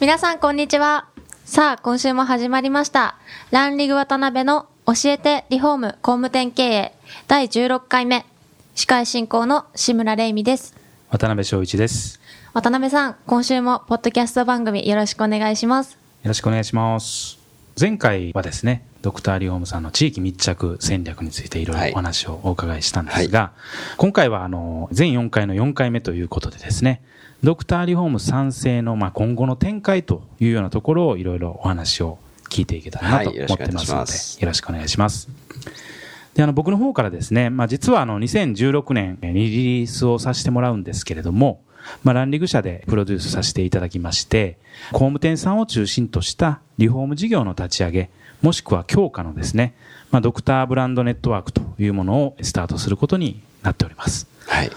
皆さんこんにちは。さあ今週も始まりました。ランリグ渡辺の教えてリフォーム工務店経営第16回目。司会進行の志村玲美です。渡辺翔一です。渡辺さん今週もポッドキャスト番組よろしくお願いします。よろしくお願いします。前回はですね、ドクターリフォームさんの地域密着戦略についていろいろお話をお伺いしたんですが、今回はあの、全4回の4回目ということでですね、ドクターリフォーム賛成のまあ今後の展開というようなところをいろいろお話を聞いていけたらなと思ってまますすので、よろしくお願いします。で、あの、僕の方からですね、まあ、実はあの、2016年にリリースをさせてもらうんですけれども、まあ、ランリグ社でプロデュースさせていただきまして、工務店さんを中心としたリフォーム事業の立ち上げ、もしくは強化のですね、まあ、ドクターブランドネットワークというものをスタートすることになっております。はい。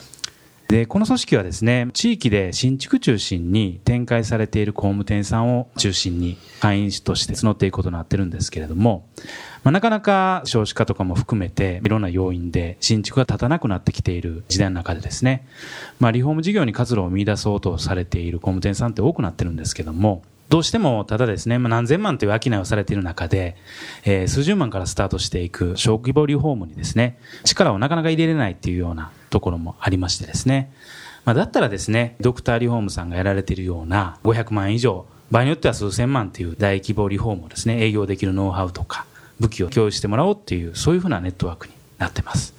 で、この組織はですね、地域で新築中心に展開されている工務店さんを中心に会員として募っていくことになってるんですけれども、まあ、なかなか少子化とかも含めていろんな要因で新築が立たなくなってきている時代の中でですね、まあ、リフォーム事業に活路を見出そうとされている工務店さんって多くなってるんですけども、どうしてもただですね、まあ、何千万という商いをされている中で、えー数十万からスタートしていく小規模リフォームにですね、力をなかなか入れれないっていうようなところもありましてですね、まあ、だったらですね、ドクターリフォームさんがやられているような500万円以上、場合によっては数千万という大規模リフォームをですね、営業できるノウハウとか、武器を共有してもらおうっていう、そういうふうなネットワークになってます。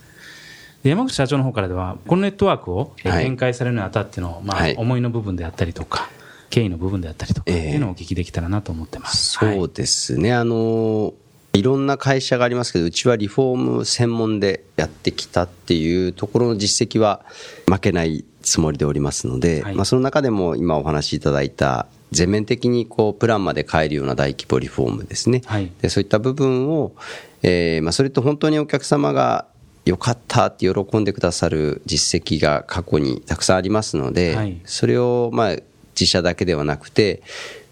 で山口社長の方からでは、このネットワークを展開されるにあたっての、まあはい、思いの部分であったりとか、経緯の部分であったりとか、ええっていうのをお聞きできたらなと思ってます。はそういですね。あの、いろんな会社がありますけど、うちはリフォーム専門でやってきたっていうところの実績は負けないつもりでおりますので、はいまあその中でも今お話しいただいた全面的にこうプランまで変えるような大規模リフォームですね。はいでそういった部分を、えーまあそれと本当にお客様が良かったって喜んでくださる実績が過去にたくさんありますので、はいそれをまあ自社だけではなくて、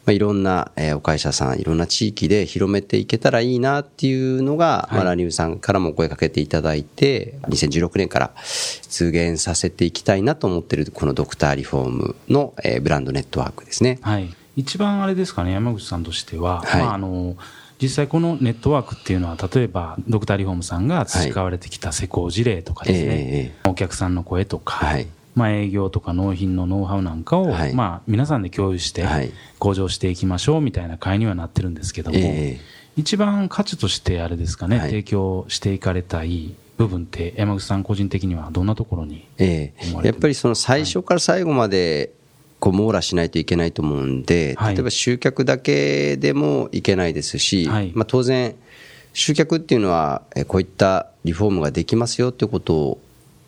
まあ、いろんなえーお会社さん、いろんな地域で広めていけたらいいなっていうのが、はい。まあ、ラニウさんからもお声かけていただいて、2016年から実現させていきたいなと思っている、このドクターリフォームのえーブランドネットワークですね。はい、一番あれですかね、山口さんとしては、はい。まあ、あの実際、このネットワークっていうのは、例えばドクターリフォームさんが培われてきた施工事例とかですね、え。お客さんの声とか、はいまあ、営業とか納品のノウハウなんかを、はい。まあ、皆さんで共有してはい。向上していきましょうみたいな会にはなってるんですけども、ええ一番価値としてあれですかね、はい。提供していかれたい部分って、山口さん個人的にはどんなところにえ思やっぱりその最初から最後までこう網羅しないといけないと思うんで、はい。例えば集客だけでもいけないですし、はい。まあ、当然、集客っていうのは、えこういったリフォームができますよっていうことを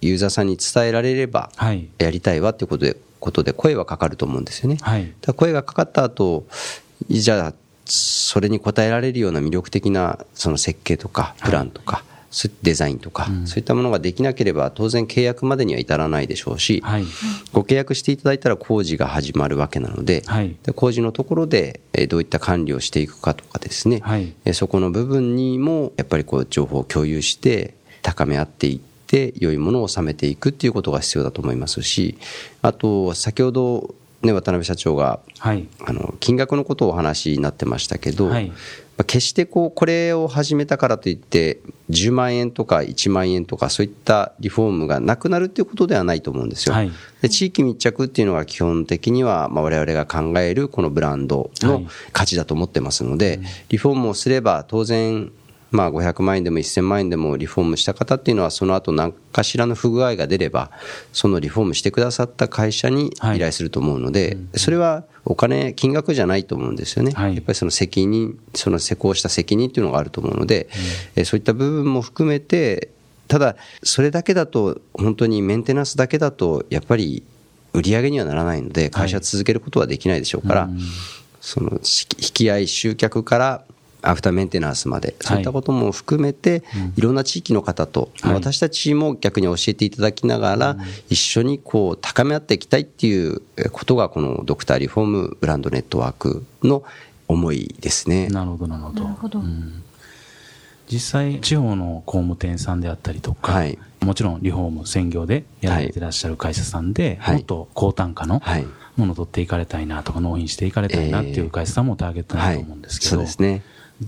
ユーザーさんに伝えられれば、はい、やりたいわっていうことでことで声はかかると思うんですよね。はい。声がかかった後じゃあそれに応えられるような魅力的なその設計とかプランとか、そういデザインとか、そういったものができなければ当然契約までには至らないでしょうし、はい、ご契約していただいたら工事が始まるわけなので,、はい。で工事のところでえーどういった管理をしていくかとかですね、はい。えーそこの部分にもやっぱりこう情報を共有して高め合っていって良いものを収めていくっていうことが必要だと思いますしあと先ほど、ね、渡辺社長がはい、あの金額のことをお話になってましたけど、はい。まあ決してこうこれを始めたからといって10万円とか1万円とかそういったリフォームがなくなるっていうことではないと思うんですよ。はい。で地域密着っていうのが基本的にはまあ我々が考えるこのブランドのはい。価値だと思ってますので、リフォームをすれば当然まあ500万円でも1000万円でもリフォームした方っていうのはその後何かしらの不具合が出ればそのリフォームしてくださった会社に依頼すると思うので、それはお金金額じゃないと思うんですよね、はい。やっぱりその責任その施工した責任っていうのがあると思うので、えーそういった部分も含めてただそれだけだと本当にメンテナンスだけだとやっぱり売り上げにはならないので、会社続けることはできないでしょうから、その引き合い、集客からアフターメンテナンスまで、そういったことも含めて、いろんな地域の方と、私たちも逆に教えていただきながら、一緒にこう高め合っていきたいっていうことが、このドクターリフォームブランドネットワークの思いですね。なるほど、なるほど。なるほど。うん。実際、地方の工務店さんであったりとか、はい。もちろんリフォーム専業でやられてらっしゃる会社さんで、はい。もっと高単価のはい。ものを取っていかれたいなとか、納品していかれたいなっていう会社さんもターゲットになると思うんですけど、そうですね。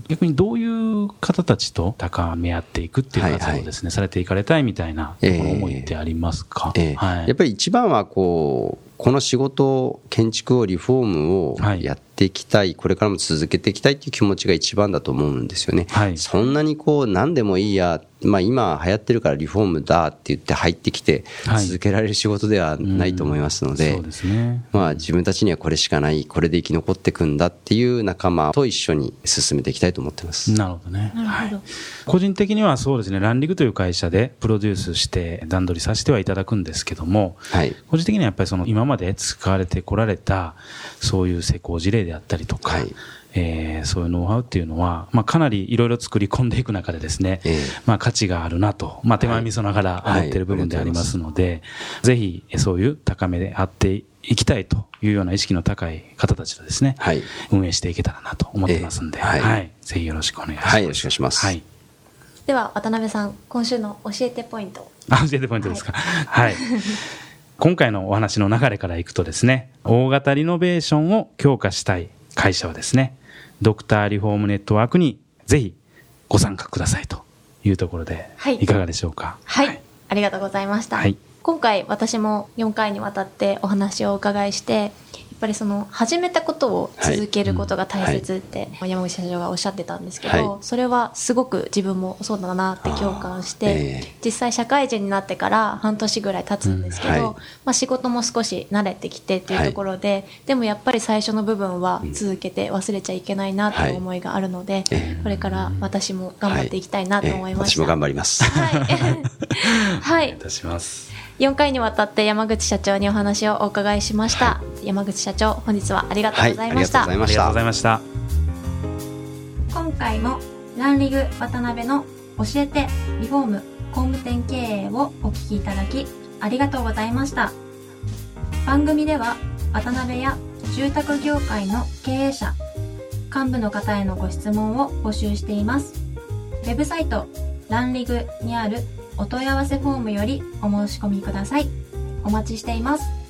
逆にどういう方たちと高め合っていくっていう活動をですね、されていかれたいみたいなええ思いってありますか、ええ。はい、やっぱり一番はこうこの仕事建築をリフォームをはい。やっていきたい、これからも続けていきたいっていう気持ちが一番だと思うんですよね、はい。そんなにこう何でもいいや、まあ、今流行ってるからリフォームだって言って入ってきてはい続けられる仕事ではないと思いますので、そうですね。まあ、自分たちにはこれしかないこれで生き残っていくんだっていう仲間と一緒に進めていきたいと思ってます。なるほどね。はい個人的にはそうですね、ランリグという会社でプロデュースして段取りさせてはいただくんですけども、はい個人的にはやっぱりその今まで使われてこられたそういう施工事例であったりとか、はいえーそういうノウハウっていうのは、まあ、かなりいろいろ作り込んでいく中でですね、ええ。まあ、価値があるなと、まあ、手前味噌ながら思っている部分でありますので、ぜひそういう高めであっていきたいというような意識の高い方たちとですね、はい。運営していけたらなと思ってますんで、ええ。はい。ぜひよろしくお願いします。はいよろしくお願いします。はい。では、渡辺さん、今週の教えてポイント。教えてポイントですか。はい。今回のお話の流れからいくとですね、大型リノベーションを強化したい会社はですね、ドクターリフォームネットワークにぜひご参加くださいというところで、はいいかがでしょうか？はい、ありがとうございました。はい今回私も4回にわたってお話をお伺いして、ぱりその始めたことを続けることが大切って山口社長がおっしゃってたんですけど、はいそれはすごく自分もそうだなって共感して、実際社会人になってから半年ぐらい経つんですけど、まあ、仕事も少し慣れてきてっていうところで、でもやっぱり最初の部分は続けて忘れちゃいけないなという思いがあるので、えこれから私も頑張っていきたいなと思いました。ええ私も頑張ります。はい。はいいい。たします。4回にわたって山口社長にお話をお伺いしました。山口社長、本日はありがとうございました。はいありがとうございましたありがとうございました。今回もランリグ渡辺の教えてリフォーム工務店経営をお聞きいただきありがとうございました。番組では渡辺や住宅業界の経営者、幹部の方へのご質問を募集しています。ウェブサイトランリグにあるお問い合わせフォームよりお申し込みください。お待ちしています。